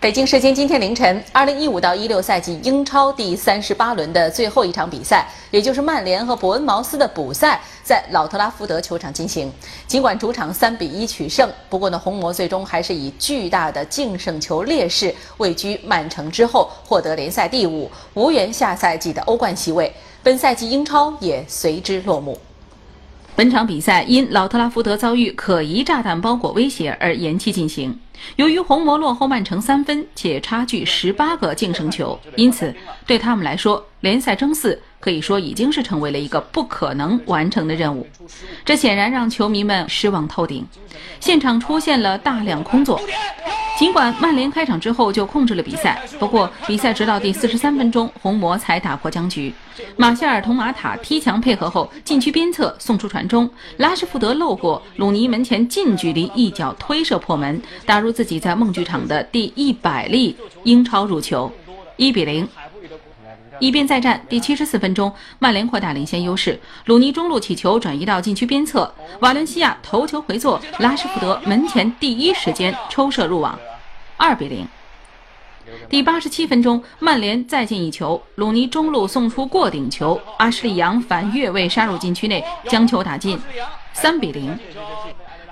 北京时间今天凌晨，二零一五到一六赛季英超第三十八轮的最后一场比赛，也就是曼联和伯恩茅斯的补赛，在老特拉福德球场进行。尽管主场三比一取胜，不过呢，红魔最终还是以巨大的净胜球劣势位居曼城之后，获得联赛第五，无缘下赛季的欧冠席位。本赛季英超也随之落幕。本场比赛因老特拉福德遭遇可疑炸弹包裹威胁而延期进行。由于红魔落后曼城三分，且差距十八个净胜球，因此对他们来说，联赛争四可以说已经是成为了一个不可能完成的任务。这显然让球迷们失望透顶，现场出现了大量空座。尽管曼联开场之后就控制了比赛，不过比赛直到第四十三分钟，红魔才打破僵局。马歇尔同马塔踢墙配合后，禁区边侧送出传中，拉什福德漏过，鲁尼门前近距离一脚推射破门，打入自己在梦剧场的第一百粒英超入球，一比零。一边再战，第七十四分钟，曼联扩大领先优势，鲁尼中路起球转移到禁区边侧，瓦伦西亚头球回做，拉什福德门前第一时间抽射入网。二比零。第八十七分钟，曼联再进一球，鲁尼中路送出过顶球，阿什利杨反越位杀入禁区内，将球打进。三比零。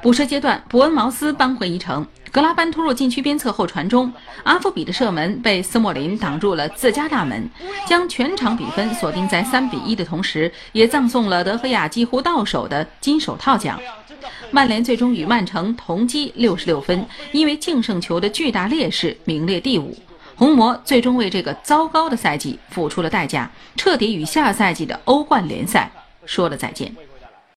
补射阶段，伯恩茅斯扳回一城，格拉班突入禁区边侧后传中，阿夫比的射门被斯莫林挡住了自家大门，将全场比分锁定在三比一的同时，也葬送了德赫亚几乎到手的金手套奖。曼联最终与曼城同积六十六分，因为净胜球的巨大劣势名列第五。红魔最终为这个糟糕的赛季付出了代价，彻底与下赛季的欧冠联赛说了再见。